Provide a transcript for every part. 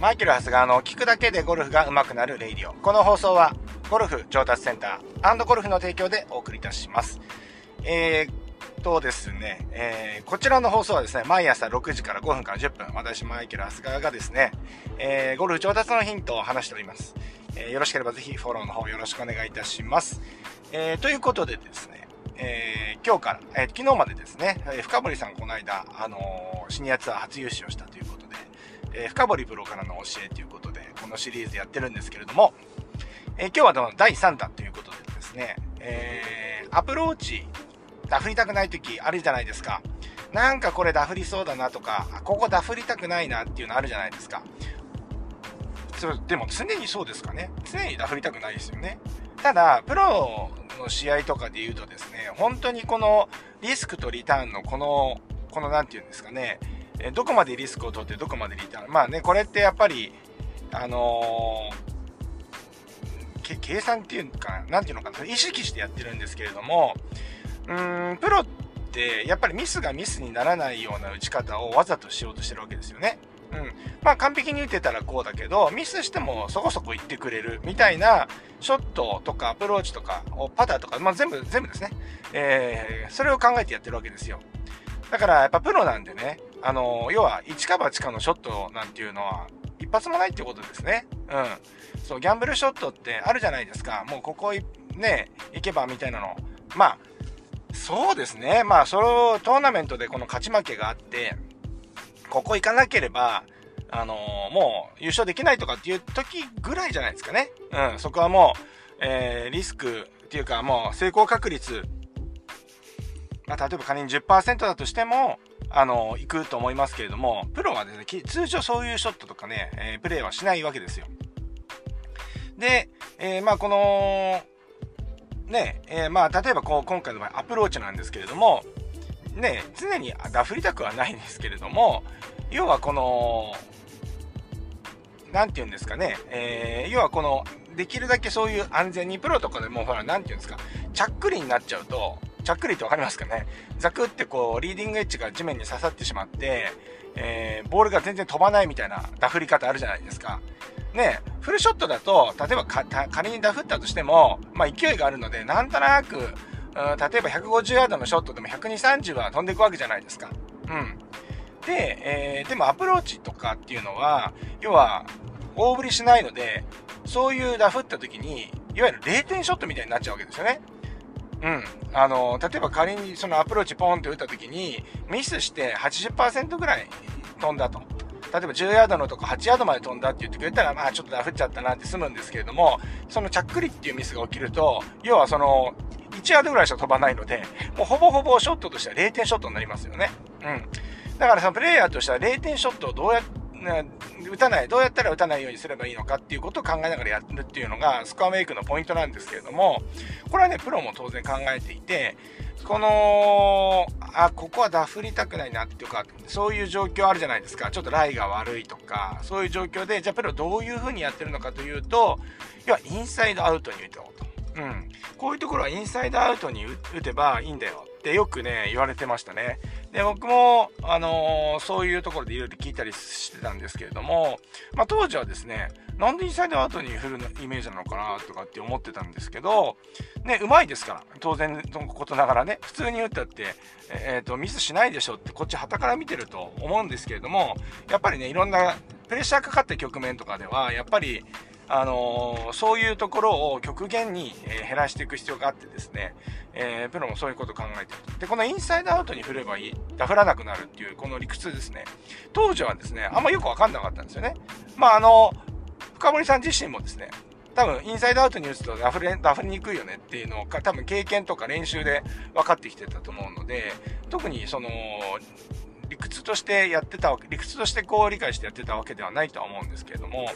マイケル・ハスガーの聞くだけでゴルフが上手くなるレイディオ。この放送は、ゴルフ上達センターゴルフの提供でお送りいたします。えー、とですね、えー、こちらの放送はですね、毎朝6時から5分から10分、私、マイケル・ハスガーがですね、えー、ゴルフ上達のヒントを話しております。えー、よろしければぜひフォローの方よろしくお願いいたします。えー、ということでですね、えー、今日から、えー、昨日までですね、え、深堀さんこの間、あの、シニアツアー初優勝したと、えー、深堀プロからの教えということで、このシリーズやってるんですけれども、えー、今日は第3弾ということでですね、えー、アプローチ、ダフりたくない時あるじゃないですか。なんかこれダフりそうだなとか、ここダフりたくないなっていうのあるじゃないですか。そでも常にそうですかね。常にダフりたくないですよね。ただ、プロの試合とかで言うとですね、本当にこのリスクとリターンのこの、このなんて言うんですかね、えどこまでリスクを取ってどこまでリターン？まあね、これってやっぱり、あのー、計算っていうか、なんていうのかな、意識してやってるんですけれども、うーん、プロってやっぱりミスがミスにならないような打ち方をわざとしようとしてるわけですよね。うん。まあ完璧に打てたらこうだけど、ミスしてもそこそこ行ってくれるみたいなショットとかアプローチとかパターとか、まあ全部、全部ですね。えー、それを考えてやってるわけですよ。だからやっぱプロなんでね、あの、要は一か八かのショットなんていうのは一発もないってことですね。うん。そう、ギャンブルショットってあるじゃないですか。もうここね、行けばみたいなの。まあ、そうですね。まあ、そのトーナメントでこの勝ち負けがあって、ここ行かなければ、あのー、もう優勝できないとかっていう時ぐらいじゃないですかね。うん、そこはもう、えー、リスクっていうかもう成功確率、まあ、例えば仮に10%だとしても、あの、行くと思いますけれども、プロはですね、通常そういうショットとかね、えー、プレーはしないわけですよ。で、えー、まあこの、ね、えー、まあ例えばこう今回の場合アプローチなんですけれども、ね、常にダフりたくはないんですけれども、要はこの、何て言うんですかね、えー、要はこの、できるだけそういう安全にプロとかでもほら、何て言うんですか、ちゃっくりになっちゃうと、ちゃっくりって分かりますかね？ザクってこう、リーディングエッジが地面に刺さってしまって、えー、ボールが全然飛ばないみたいなダフり方あるじゃないですか。ね、フルショットだと、例えば仮にダフったとしても、まあ勢いがあるので、なんとなく、例えば150ヤードのショットでも120、30は飛んでいくわけじゃないですか。うん。で、えー、でもアプローチとかっていうのは、要は、大振りしないので、そういうダフった時に、いわゆる0点ショットみたいになっちゃうわけですよね。うん。あの、例えば仮にそのアプローチポンって打った時に、ミスして80%ぐらい飛んだと。例えば10ヤードのとこ8ヤードまで飛んだって言ってくれたら、まあちょっとダフっちゃったなって済むんですけれども、そのちゃっくりっていうミスが起きると、要はその、1ヤードぐらいしか飛ばないので、もうほぼほぼショットとしては0点ショットになりますよね。うん。だからそのプレイヤーとしては0点ショットをどうやっ、打たない、どうやったら打たないようにすればいいのかっていうことを考えながらやるっていうのがスコアメイクのポイントなんですけれども、これはね、プロも当然考えていて、この、あ、ここはダフりたくないなっていうか、そういう状況あるじゃないですか。ちょっとライが悪いとか、そういう状況で、じゃあプロどういう風にやってるのかというと、要はインサイドアウトに打とうと。うん。こういうところはインサイドアウトに打てばいいんだよってよくね、言われてましたね。で、僕も、あのー、そういうところでいろいろ聞いたりしてたんですけれども、まあ、当時はですね、なんでインサイドアウトに振るイメージなのかなとかって思ってたんですけど、ね、うまいですから、当然のことながらね、普通に打ったって、え、ー、と、ミスしないでしょって、こっち旗から見てると思うんですけれども、やっぱりね、いろんなプレッシャーかかった局面とかでは、やっぱり、あの、そういうところを極限に、減らしていく必要があってですね、えー、プロもそういうことを考えてると。で、このインサイドアウトに振ればいい、ダフらなくなるっていう、この理屈ですね。当時はですね、あんまよくわかんなかったんですよね。まあ、あの、深森さん自身もですね、多分インサイドアウトに打つとダフれダフりにくいよねっていうのを多分経験とか練習で分かってきてたと思うので特にその理屈としてやってた理屈としてこう理解してやってたわけではないとは思うんですけれども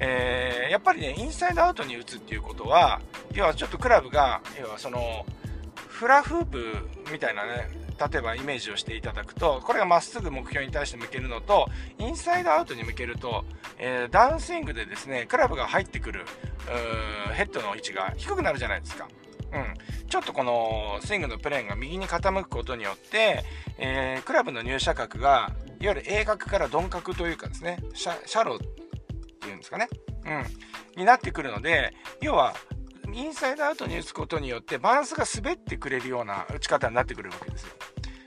えー、やっぱりね、インサイドアウトに打つっていうことは、要はちょっとクラブが、要はその、フラフープみたいなね、例えばイメージをしていただくと、これがまっすぐ目標に対して向けるのと、インサイドアウトに向けると、えー、ダウンスイングでですね、クラブが入ってくる、ヘッドの位置が低くなるじゃないですか。うん、ちょっとこのスイングのプレーンが右に傾くことによって、えー、クラブの入射角がいわゆる鋭角から鈍角というかですねシャローっていうんですかね。うん。になってくるので、要は、インサイドアウトに打つことによってバランスが滑ってくれるような打ち方になってくるわけですよ。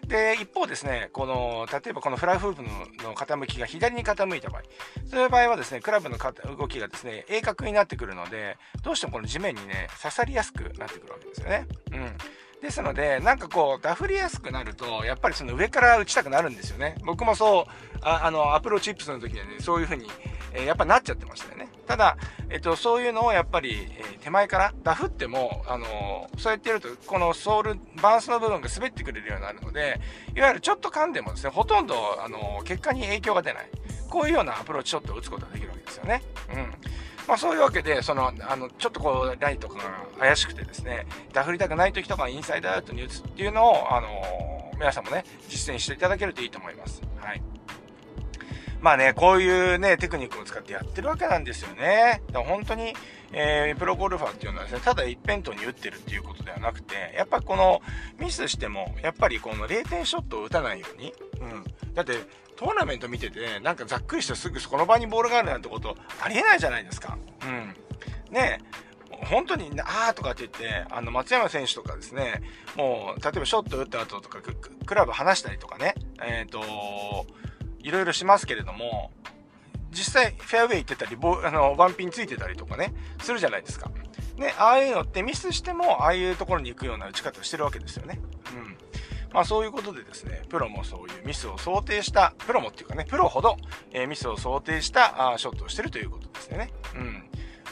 で、一方ですね、この、例えばこのフライフープの傾きが左に傾いた場合、そういう場合はですね、クラブの動きがですね、鋭角になってくるので、どうしてもこの地面にね、刺さりやすくなってくるわけですよね。うん。ですので、なんかこう、ダフりやすくなると、やっぱりその上から打ちたくなるんですよね。僕もそう、ああの、アプローチップスの時はね、そういう風に、え、やっぱなっちゃってましたよね。ただ、えっと、そういうのをやっぱり、え、手前からダフっても、あの、そうやってやると、このソール、バランスの部分が滑ってくれるようになるので、いわゆるちょっと噛んでもですね、ほとんど、あの結果に影響が出ない。こういうようなアプローチショットを打つことができるわけですよね。うん。まあ、そういうわけで、その、あの、ちょっとこう、ライトが怪しくてですね、ダフりたくない時とかインサイドアウトに打つっていうのを、あの皆さんもね、実践していただけるといいと思います。はい。まあね、こういうね、テクニックを使ってやってるわけなんですよね。だから本当に、えー、プロゴルファーっていうのはですね、ただ一辺倒に打ってるっていうことではなくて、やっぱこのミスしても、やっぱりこの0点ショットを打たないように、うん。だって、トーナメント見てて、なんかざっくりしてすぐそこの場にボールがあるなんてことありえないじゃないですか。うん。ね本当に、あーとかって言って、あの、松山選手とかですね、もう、例えばショット打った後とか、クラブ離したりとかね、えっ、ー、といろいろしますけれども、実際フェアウェイ行ってたり、ボあのワンピンついてたりとかね、するじゃないですか。ね、ああいうのってミスしても、ああいうところに行くような打ち方をしてるわけですよね。うん。まあそういうことでですね、プロもそういうミスを想定した、プロもっていうかね、プロほど、えー、ミスを想定したあショットをしてるということですよね。うん。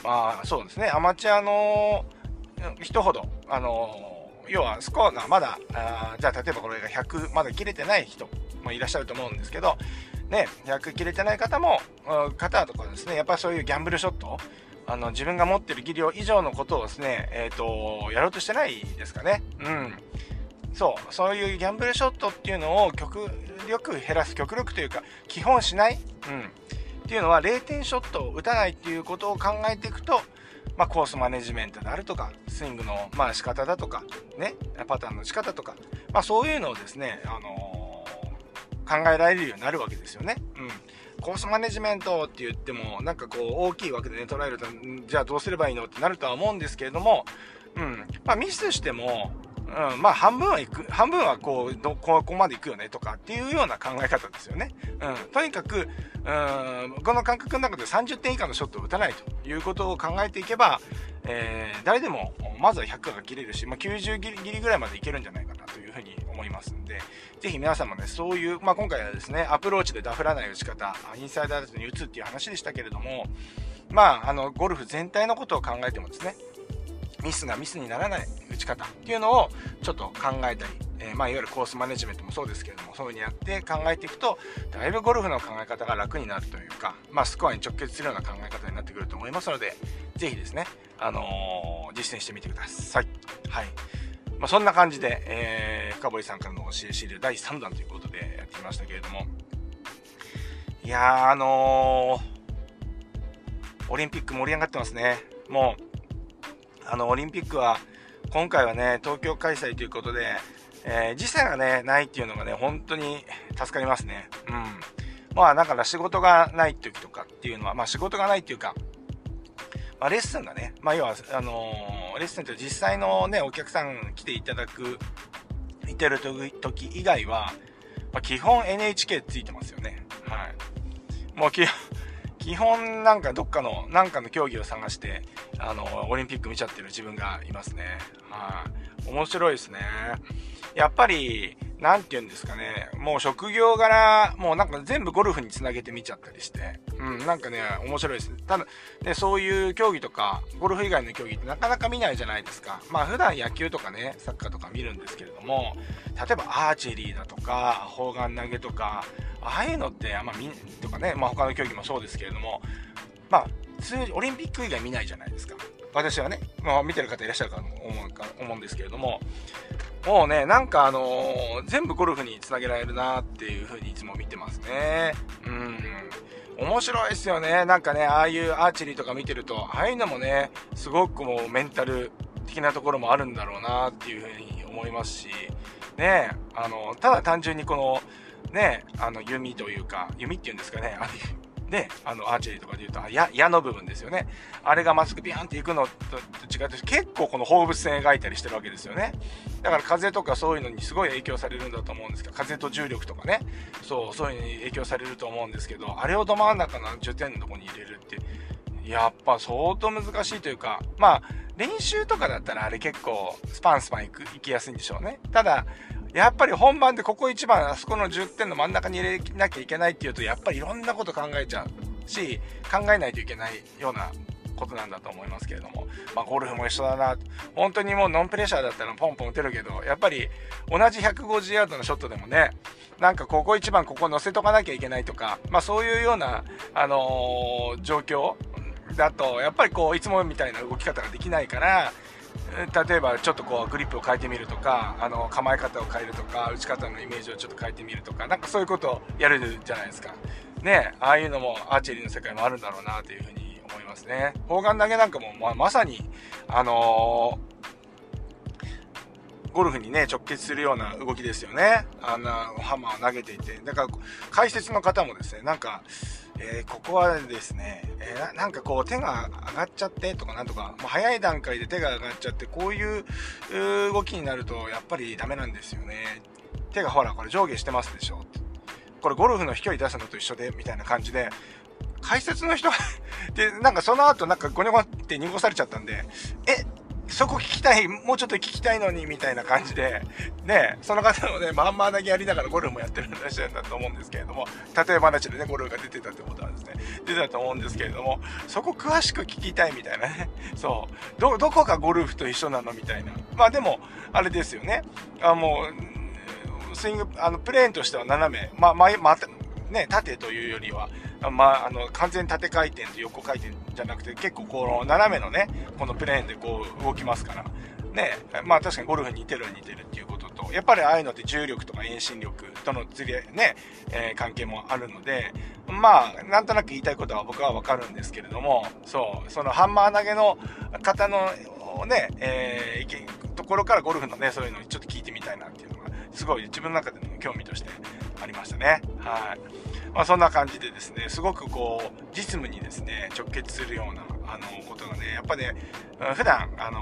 まあそうですね、アマチュアの人ほど、あの要はスコアがまだ、あじゃあ例えばこれが100まだ切れてない人もいらっしゃると思うんですけど、ね、役切れてない方も、方とかですね、やっぱそういうギャンブルショット、あの、自分が持ってる技量以上のことをですね、えっ、ー、と、やろうとしてないですかね。うん。そう、そういうギャンブルショットっていうのを極力減らす、極力というか、基本しない。うん。っていうのは、0点ショットを打たないっていうことを考えていくと、まあ、コースマネジメントであるとか、スイングの、まあ、仕方だとか、ね、パターンの仕方とか、まあ、そういうのをですね、あの考えられるようになるわけですよね。うん。コースマネジメントって言っても、なんかこう、大きいわけでね、捉えると、じゃあどうすればいいのってなるとは思うんですけれども、うん。まあ、ミスしても、うん、まあ半分はいく、半分はこう、ど、ここまで行くよねとかっていうような考え方ですよね。うん。とにかく、うん、この感覚の中で30点以下のショットを打たないということを考えていけば、えー、誰でもまずは100が切れるし、まあ、90ギリギリぐらいまでいけるんじゃないかなというふうに思いますんで、ぜひ皆さんもね、そういう、まあ、今回はですね、アプローチでダフらない打ち方、インサイダーズに打つっていう話でしたけれども、まあ、あの、ゴルフ全体のことを考えてもですね、ミスがミスにならない打ち方っていうのをちょっと考えたり、えー、まあ、いわゆるコースマネジメントもそうですけれども、そういう風にやって考えていくと、だいぶゴルフの考え方が楽になるというか、まあ、スコアに直結するような考え方になってくると思いますので、ぜひですね、あのー、実践してみてください。はい。まあ、そんな感じで、えー、深堀さんからの教えシール第3弾ということでやってきましたけれども、いや、あのー、オリンピック盛り上がってますね。もう、あの、オリンピックは、今回はね、東京開催ということで、えー、時差がね、ないっていうのがね、本当に助かりますね。うん。まあ、だから仕事がない時とかっていうのは、まあ仕事がないっていうか、まあ、レッスンがね、まあ要は、あのー、レッスンって実際のね、お客さん来ていただく、いてる時以外は、まあ、基本 NHK ついてますよね。はい。もう基本、基本なんかどっかの、なんかの競技を探して、あの、オリンピック見ちゃってる自分がいますね。はい、面白いですね。やっぱり、なんて言うんですかね、もう職業柄、もうなんか全部ゴルフにつなげて見ちゃったりして、うん、なんかね、面白いです。ただ、ね、そういう競技とか、ゴルフ以外の競技ってなかなか見ないじゃないですか。まあ普段野球とかね、サッカーとか見るんですけれども、例えばアーチェリーだとか、砲丸投げとか、ああいうのってあんま見、とかね、まあ他の競技もそうですけれども、まあ、通オリンピック以外見ないじゃないですか。私はね、まあ見てる方いらっしゃるかと思うか思うんですけれども、もうね、なんかあのー、全部ゴルフにつなげられるなっていう風にいつも見てますね。うん。面白いですよね。なんかね、ああいうアーチェリーとか見てると、ああいうのもね、すごくもうメンタル的なところもあるんだろうなっていう風に思いますし、ね、あの、ただ単純にこの、ね、あの、弓というか、弓っていうんですかね、ね、あの、アーチェリーとかで言うと、矢、矢の部分ですよね。あれがまっすぐビャンっていくのと違って、結構この放物線描いたりしてるわけですよね。だから風とかそういうのにすごい影響されるんだと思うんですけど、風と重力とかね、そう、そういうのに影響されると思うんですけど、あれをど真ん中の10点のとこに入れるって、やっぱ相当難しいというか、まあ、練習とかだったらあれ結構スパンスパン行く行きやすいんでしょうね。ただ、やっぱり本番でここ一番あそこの10点の真ん中に入れなきゃいけないっていうと、やっぱりいろんなこと考えちゃうし、考えないといけないようなことなんだと思いますけれども、まあ、ゴルフも一緒だな。本当にもうノンプレッシャーだったらポンポン打てるけど、やっぱり同じ150ヤードのショットでもね、なんかここ一番ここ乗せとかなきゃいけないとか、まあそういうような、あのー、状況だと、やっぱりこう、いつもみたいな動き方ができないから、例えばちょっとこうグリップを変えてみるとかあの構え方を変えるとか打ち方のイメージをちょっと変えてみるとかなんかそういうことをやるじゃないですか。ねああいうのもアーチェリーの世界もあるんだろうなというふうに思いますね。砲丸投げなんかもままさにあのー、ゴルフにね直結するような動きですよね。あんなハンマーを投げていて。だから解説の方もですねなんかえー、ここはですね、えー、なんかこう手が上がっちゃってとかなんとか、もう早い段階で手が上がっちゃって、こういう動きになるとやっぱりダメなんですよね。手がほら、これ上下してますでしょ。これゴルフの飛距離出すのと一緒で、みたいな感じで、解説の人 で、なんかその後なんかゴニョゴって濁されちゃったんで、え、そこ聞きたい、もうちょっと聞きたいのに、みたいな感じで、ね、その方もね、まんまだけやりながらゴルフもやってるらっしゃるんだと思うんですけれども、例え話でね、ゴルフが出てたってことはですね、出てたと思うんですけれども、そこ詳しく聞きたいみたいなね、そう、ど、どこがゴルフと一緒なのみたいな。まあでも、あれですよね、あもう、スイング、あの、プレーンとしては斜め、まあ、前、ま、ね、縦というよりは、まあ、あの、完全縦回転と横回転じゃなくて、結構この斜めのね、このプレーンでこう動きますから、ね、まあ確かにゴルフに似てる似てるっていうことと、やっぱりああいうのって重力とか遠心力とのずれ、ね、えー、関係もあるので、まあ、なんとなく言いたいことは僕はわかるんですけれども、そう、そのハンマー投げの方のね、えー、ところからゴルフのね、そういうのにちょっと聞いてみたいなっていうのが、すごい自分の中での興味としてありましたね。はい。まあ、そんな感じでですね、すごくこう、実務にですね、直結するような、あの、ことがね、やっぱね、普段、あの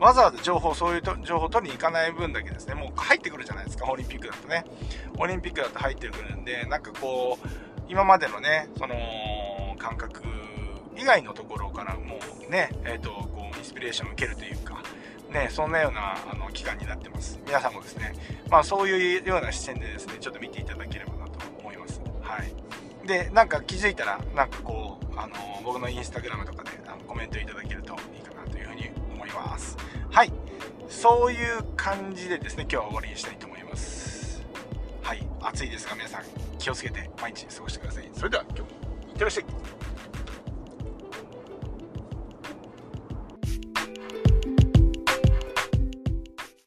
わざわざ情報、そういう情報を取りに行かない分だけですね、もう入ってくるじゃないですか、オリンピックだとね。オリンピックだと入ってくるんで、なんかこう、今までのね、その、感覚以外のところからもうね、えっ、ー、と、こう、インスピレーションを受けるというか、ね、そんなようなあの期間になってます。皆さんもですね、まあそういうような視点でですね、ちょっと見ていただければな。で、なんか気づいたら、なんかこう、あの、僕のインスタグラムとかであのコメントいただけるといいかなというふうに思います。はい。そういう感じでですね、今日は終わりにしたいと思います。はい。暑いですが皆さん気をつけて毎日過ごしてください。それでは今日もいってらっしゃい。